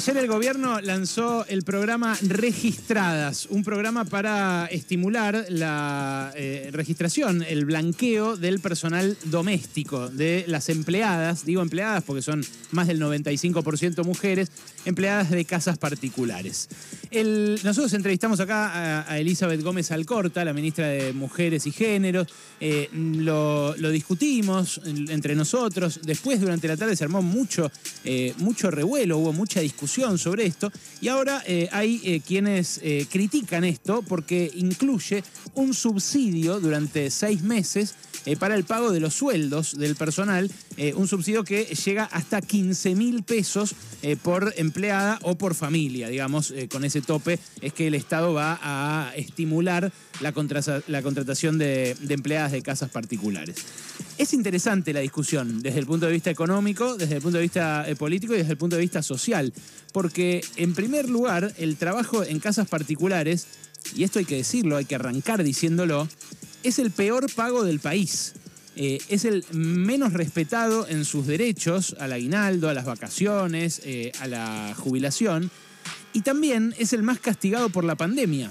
Ayer el gobierno lanzó el programa Registradas, un programa para estimular la eh, registración, el blanqueo del personal doméstico, de las empleadas, digo empleadas porque son más del 95% mujeres, empleadas de casas particulares. Nosotros entrevistamos acá a, Elizabeth Gómez Alcorta, la ministra de Mujeres y Géneros, eh, lo, discutimos entre nosotros, después durante la tarde se armó mucho, eh, mucho revuelo, hubo mucha discusión sobre esto. Y ahora eh, hay quienes critican esto porque incluye un subsidio durante seis meses para el pago de los sueldos del personal, un subsidio que llega hasta 15 mil pesos por empleada o por familia, digamos, con ese tope es que el Estado va a estimular la, contratación de empleadas de casas particulares. Es interesante la discusión desde el punto de vista económico, desde el punto de vista eh, político y desde el punto de vista social, porque en primer lugar el trabajo en casas particulares, y esto hay que decirlo, hay que arrancar diciéndolo, es el peor pago del país. Eh, es el menos respetado en sus derechos al aguinaldo, a las vacaciones, eh, a la jubilación, y también es el más castigado por la pandemia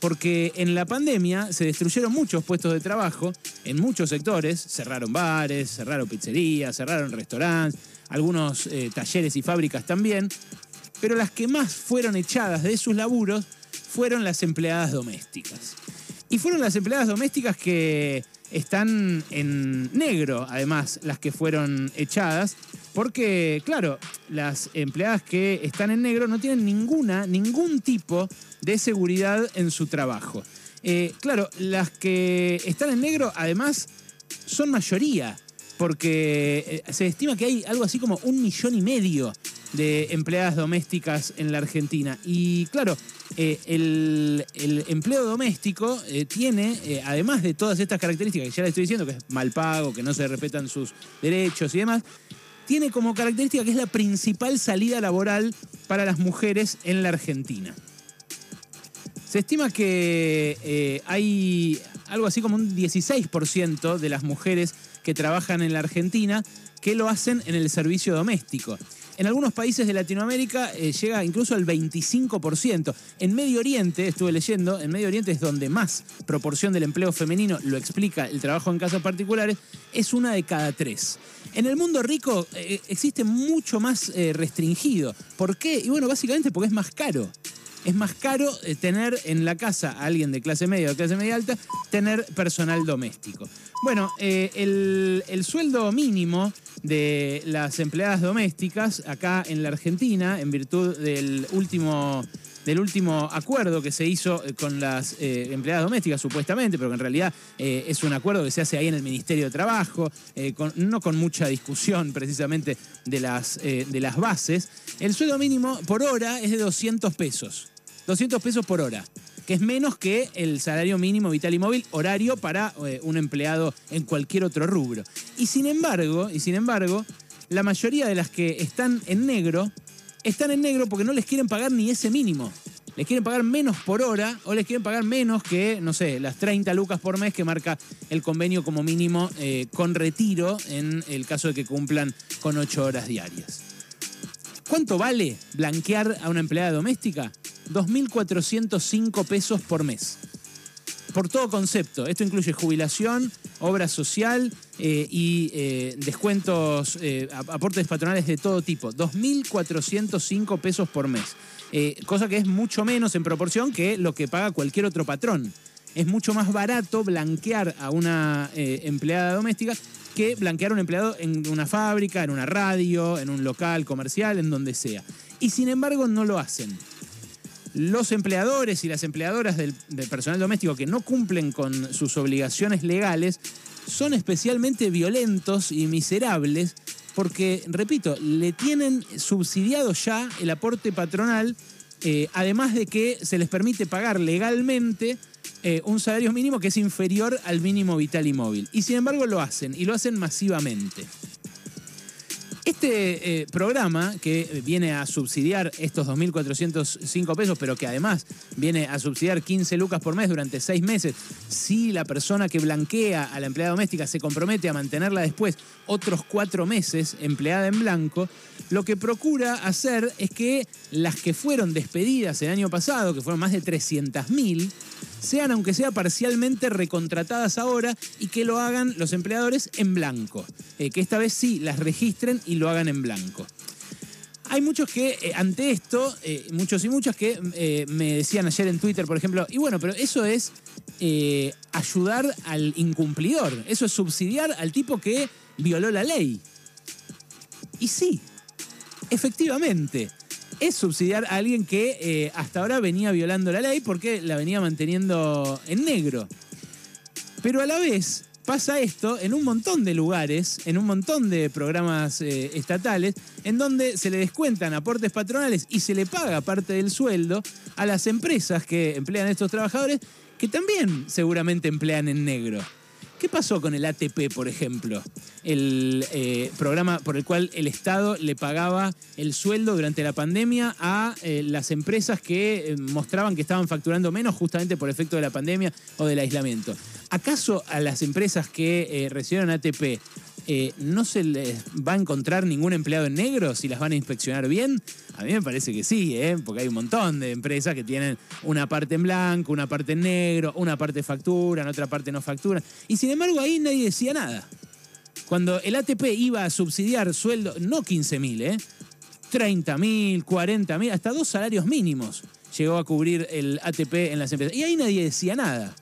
porque en la pandemia se destruyeron muchos puestos de trabajo en muchos sectores, cerraron bares, cerraron pizzerías, cerraron restaurantes, algunos eh, talleres y fábricas también, pero las que más fueron echadas de sus laburos fueron las empleadas domésticas. Y fueron las empleadas domésticas que están en negro, además, las que fueron echadas, porque, claro, las empleadas que están en negro no tienen ninguna, ningún tipo de seguridad en su trabajo. Eh, claro, las que están en negro, además, son mayoría, porque eh, se estima que hay algo así como un millón y medio de empleadas domésticas en la Argentina. Y claro, eh, el, empleo doméstico tiene, además de todas estas características que ya le estoy diciendo, que es mal pago, que no se respetan sus derechos y demás, tiene como característica que es la principal salida laboral para las mujeres en la Argentina. Se estima que eh, hay algo así como un 16% de las mujeres que trabajan en la Argentina que lo hacen en el servicio doméstico. En algunos países de Latinoamérica eh, llega incluso al 25%. En Medio Oriente, estuve leyendo, en Medio Oriente es donde más proporción del empleo femenino lo explica el trabajo en casas particulares, es una de cada tres. En el mundo rico eh, existe mucho más restringido. ¿Por qué? Y bueno, básicamente porque es más caro es más caro eh, tener en la casa a alguien de clase media o de clase media alta, tener personal doméstico. Bueno, eh, el, sueldo mínimo de las empleadas domésticas acá en la Argentina, en virtud del último del último acuerdo que se hizo eh, con las empleadas domésticas, supuestamente, pero que en realidad es un acuerdo que se hace ahí en el Ministerio de Trabajo, no con mucha discusión precisamente de las, de las bases. El sueldo mínimo por hora es de 200 pesos. 200 pesos por hora, que es menos que el salario mínimo vital y móvil horario para eh, un empleado en cualquier otro rubro. Y sin embargo, y sin embargo, la mayoría de las que están en negro están en negro porque no les quieren pagar ni ese mínimo. Les quieren pagar menos por hora o les quieren pagar menos que, no sé, las 30 lucas por mes que marca el convenio como mínimo eh, con retiro en el caso de que cumplan con 8 horas diarias. ¿Cuánto vale blanquear a una empleada doméstica? 2.405 pesos por mes. Por todo concepto. Esto incluye jubilación, obra social eh, y eh, descuentos, eh, aportes patronales de todo tipo. 2.405 pesos por mes. cosa que es mucho menos en proporción que lo que paga cualquier otro patrón. Es mucho más barato blanquear a una empleada doméstica que blanquear a un empleado en una fábrica, en una radio, en un local comercial, en donde sea. Y sin embargo no lo hacen los empleadores y las empleadoras del, personal doméstico que no cumplen con sus obligaciones legales son especialmente violentos y miserables porque, repito, le tienen subsidiado ya el aporte patronal, eh, además de que se les permite pagar legalmente eh, un salario mínimo que es inferior al mínimo vital y móvil. Y sin embargo lo hacen, y lo hacen masivamente Este eh, programa que viene a subsidiar estos 2.405 pesos, pero que además viene a subsidiar 15 lucas por mes durante seis meses, si la persona que blanquea a la empleada doméstica se compromete a mantenerla después otros cuatro meses empleada en blanco, lo que procura hacer es que las que fueron despedidas el año pasado, que fueron más de 300.000, sean aunque sea parcialmente recontratadas ahora y que lo hagan los empleadores en blanco. Eh, que esta vez sí las registren y lo hagan en blanco. Hay muchos que, eh, ante esto, eh, muchos y muchas que me decían ayer en Twitter, por ejemplo, y bueno, pero eso es ayudar al incumplidor, eso es subsidiar al tipo que violó la ley. Y sí, efectivamente es subsidiar a alguien que eh, hasta ahora venía violando la ley porque la venía manteniendo en negro. Pero a la vez pasa esto en un montón de lugares, en un montón de programas eh, estatales, en donde se le descuentan aportes patronales y se le paga parte del sueldo a las empresas que emplean a estos trabajadores, que también seguramente emplean en negro. ¿Qué pasó con el ATP, por ejemplo? El eh, programa por el cual el Estado le pagaba el sueldo durante la pandemia a eh, las empresas que eh, mostraban que estaban facturando menos justamente por efecto de la pandemia o del aislamiento. ¿Acaso a las empresas que recibieron ATP ¿no se les va a encontrar ningún empleado en negro si las van a inspeccionar bien? A mí me parece que sí, porque hay un montón de empresas que tienen una parte en blanco, una parte en negro, una parte facturan, otra parte no facturan. Y sin embargo ahí nadie decía nada. Cuando el ATP iba a subsidiar sueldo, no 15 mil, ¿eh? 30 mil, 40 mil, hasta dos salarios mínimos llegó a cubrir el ATP en las empresas. Y ahí nadie decía nada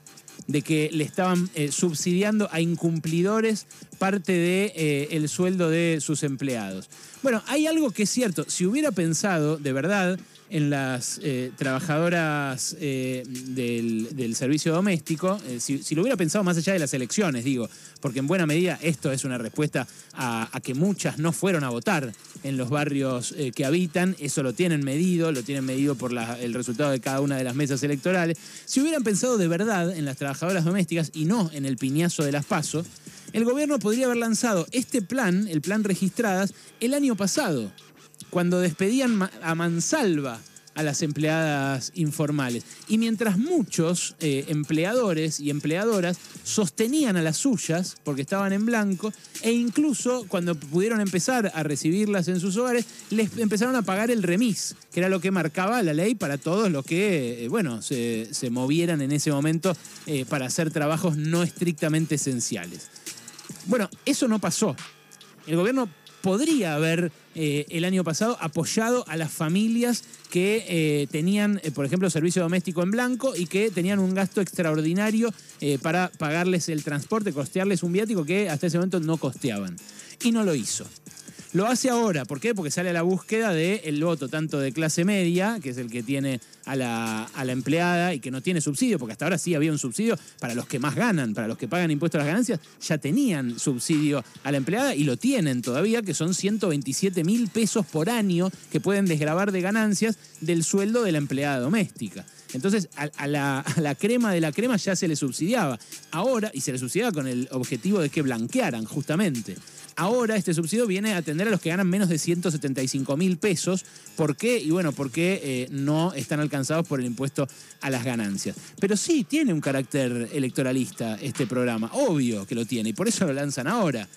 de que le estaban eh, subsidiando a incumplidores parte del de, eh, sueldo de sus empleados. Bueno, hay algo que es cierto, si hubiera pensado de verdad en las eh, trabajadoras eh, del, servicio doméstico, eh, si, lo hubiera pensado más allá de las elecciones, digo, porque en buena medida esto es una respuesta a, que muchas no fueron a votar en los barrios que habitan, eso lo tienen medido, lo tienen medido por el resultado de cada una de las mesas electorales. Si hubieran pensado de verdad en las trabajadoras domésticas y no en el piñazo de las PASO, el gobierno podría haber lanzado este plan, el plan registradas, el año pasado cuando despedían a mansalva a las empleadas informales. Y mientras muchos eh, empleadores y empleadoras sostenían a las suyas, porque estaban en blanco, e incluso cuando pudieron empezar a recibirlas en sus hogares, les empezaron a pagar el remis, que era lo que marcaba la ley para todos los que, eh, bueno, se, movieran en ese momento eh, para hacer trabajos no estrictamente esenciales. Bueno, eso no pasó. El gobierno podría haber eh, el año pasado apoyado a las familias que eh, tenían, eh, por ejemplo, servicio doméstico en blanco y que tenían un gasto extraordinario para pagarles el transporte, costearles un viático que hasta ese momento no costeaban. Y no lo hizo. Lo hace ahora, ¿por qué? Porque sale a la búsqueda del voto tanto de clase media, que es el que tiene a la, a la, empleada y que no tiene subsidio, porque hasta ahora sí había un subsidio para los que más ganan, para los que pagan impuestos a las ganancias, ya tenían subsidio a la empleada y lo tienen todavía, que son 127 mil pesos por año que pueden desgravar de ganancias del sueldo de la empleada doméstica. Entonces, a, la, a, la, crema de la crema ya se le subsidiaba. Ahora, y se le subsidiaba con el objetivo de que blanquearan, justamente. Ahora este subsidio viene a atender a los que ganan menos de 175 mil pesos. ¿Por qué? Y bueno, porque eh, no están alcanzados por el impuesto a las ganancias. Pero sí tiene un carácter electoralista este programa, obvio que lo tiene, y por eso lo lanzan ahora.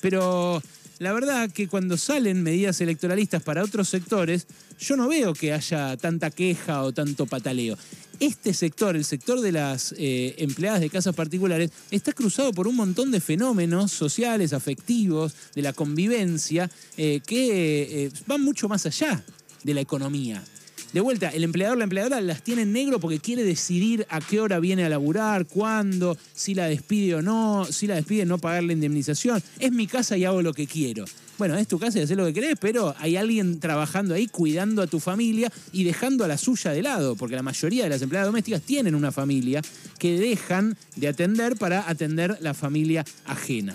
Pero la verdad que cuando salen medidas electoralistas para otros sectores, yo no veo que haya tanta queja o tanto pataleo. Este sector, el sector de las eh, empleadas de casas particulares, está cruzado por un montón de fenómenos sociales, afectivos, de la convivencia, eh, que eh, van mucho más allá de la economía. De vuelta, el empleador, la empleadora las tiene en negro porque quiere decidir a qué hora viene a laburar, cuándo, si la despide o no, si la despide no pagar la indemnización. Es mi casa y hago lo que quiero. Bueno, es tu casa y haces lo que querés, pero hay alguien trabajando ahí cuidando a tu familia y dejando a la suya de lado, porque la mayoría de las empleadas domésticas tienen una familia que dejan de atender para atender la familia ajena.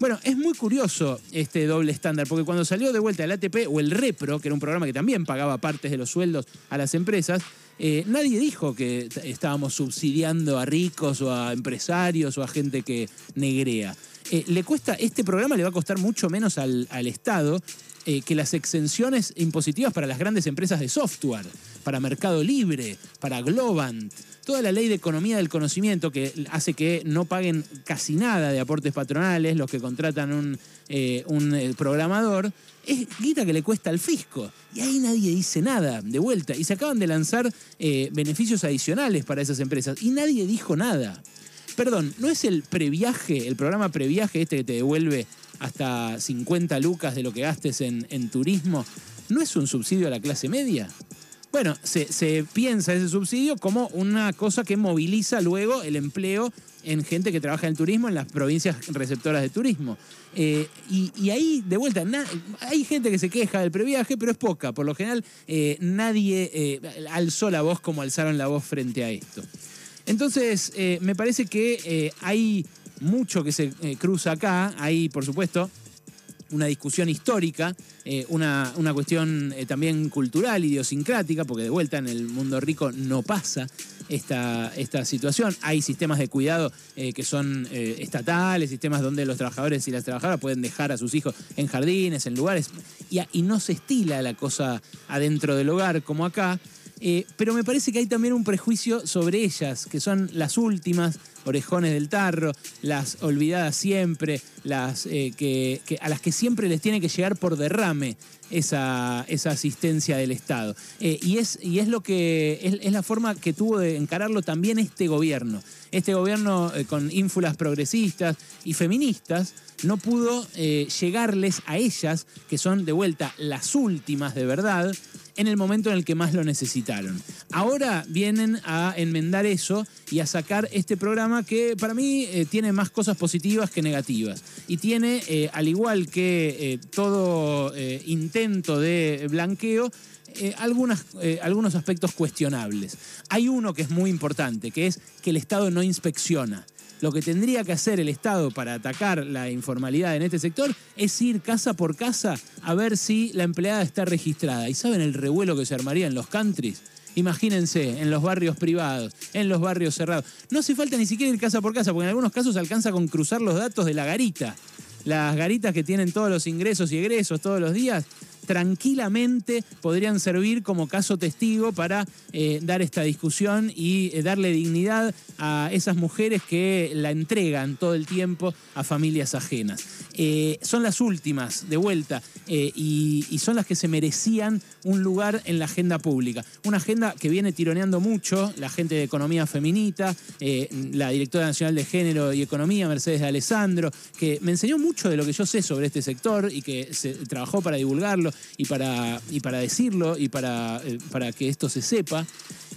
Bueno, es muy curioso este doble estándar, porque cuando salió de vuelta el ATP o el Repro, que era un programa que también pagaba partes de los sueldos a las empresas, eh, nadie dijo que estábamos subsidiando a ricos o a empresarios o a gente que negrea. Eh, le cuesta, este programa le va a costar mucho menos al, Estado eh, que las exenciones impositivas para las grandes empresas de software, para Mercado Libre, para Globant, toda la ley de economía del conocimiento que hace que no paguen casi nada de aportes patronales los que contratan un, un programador, es guita que le cuesta al fisco. Y ahí nadie dice nada, de vuelta. Y se acaban de lanzar beneficios adicionales para esas empresas y nadie dijo nada. Perdón, ¿no es el previaje, el programa previaje este que te devuelve hasta 50 lucas de lo que gastes en, turismo? ¿No es un subsidio a la clase media? Bueno, se, piensa ese subsidio como una cosa que moviliza luego el empleo en gente que trabaja en turismo en las provincias receptoras de turismo. Eh, y, ahí, de vuelta, hay gente que se queja del previaje, pero es poca. Por lo general, eh, nadie eh, alzó la voz como alzaron la voz frente a esto. Entonces, eh, me parece que eh, hay mucho que se eh, cruza acá. Hay, por supuesto, una discusión histórica, una, cuestión también cultural, idiosincrática, porque de vuelta en el mundo rico no pasa esta, esta situación. Hay sistemas de cuidado que son estatales, sistemas donde los trabajadores y las trabajadoras pueden dejar a sus hijos en jardines, en lugares, y no se estila la cosa adentro del hogar como acá. Eh, pero me parece que hay también un prejuicio sobre ellas, que son las últimas, orejones del tarro, las olvidadas siempre, las, eh, que, a las que siempre les tiene que llegar por derrame esa, esa asistencia del Estado. Eh, y, es, y es lo que es, la forma que tuvo de encararlo también este gobierno. Este gobierno con ínfulas progresistas y feministas no pudo llegarles a ellas, que son de vuelta las últimas de verdad, en el momento en el que más lo necesitaron. Ahora vienen a enmendar eso y a sacar este programa que para mí eh, tiene más cosas positivas que negativas. Y tiene, eh, al igual que eh, todo intento de blanqueo, algunas, algunos aspectos cuestionables. Hay uno que es muy importante, que es que el Estado no inspecciona. Lo que tendría que hacer el Estado para atacar la informalidad en este sector es ir casa por casa a ver si la empleada está registrada. ¿Y saben el revuelo que se armaría en los countries? Imagínense, en los barrios privados, en los barrios cerrados. No hace falta ni siquiera ir casa por casa, porque en algunos casos alcanza con cruzar los datos de la garita. Las garitas que tienen todos los ingresos y egresos todos los días, tranquilamente podrían servir como caso testigo para eh, dar esta discusión y eh, darle dignidad a esas mujeres que la entregan todo el tiempo a familias ajenas. Eh, son las últimas, de vuelta, y, son las que se merecían un lugar en la agenda pública. Una agenda que viene tironeando mucho la gente de Economía Feminita, la directora nacional de Género y Economía, Mercedes de Alessandro, que me enseñó mucho de lo que yo sé sobre este sector y que trabajó para divulgarlo y para, y para decirlo y para, eh, para que esto se sepa,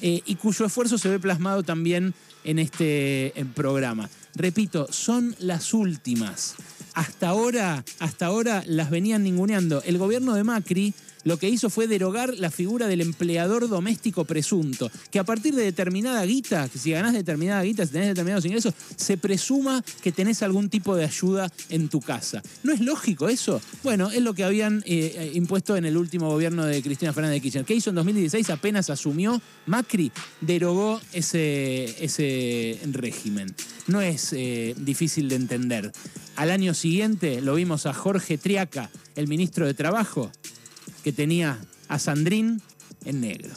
eh, y cuyo esfuerzo se ve plasmado también en este programa. Repito, son las últimas. Hasta ahora, hasta ahora las venían ninguneando. El gobierno de Macri lo que hizo fue derogar la figura del empleador doméstico presunto, que a partir de determinada guita, si ganás determinada guita, si tenés determinados ingresos, se presuma que tenés algún tipo de ayuda en tu casa. ¿No es lógico eso? Bueno, es lo que habían eh, impuesto en el último gobierno de Cristina Fernández de Kirchner. ¿Qué hizo en 2016? Apenas asumió Macri, derogó ese, ese régimen. No es eh, difícil de entender. Al año siguiente lo vimos a Jorge Triaca, el ministro de Trabajo, que tenía a Sandrín en negro.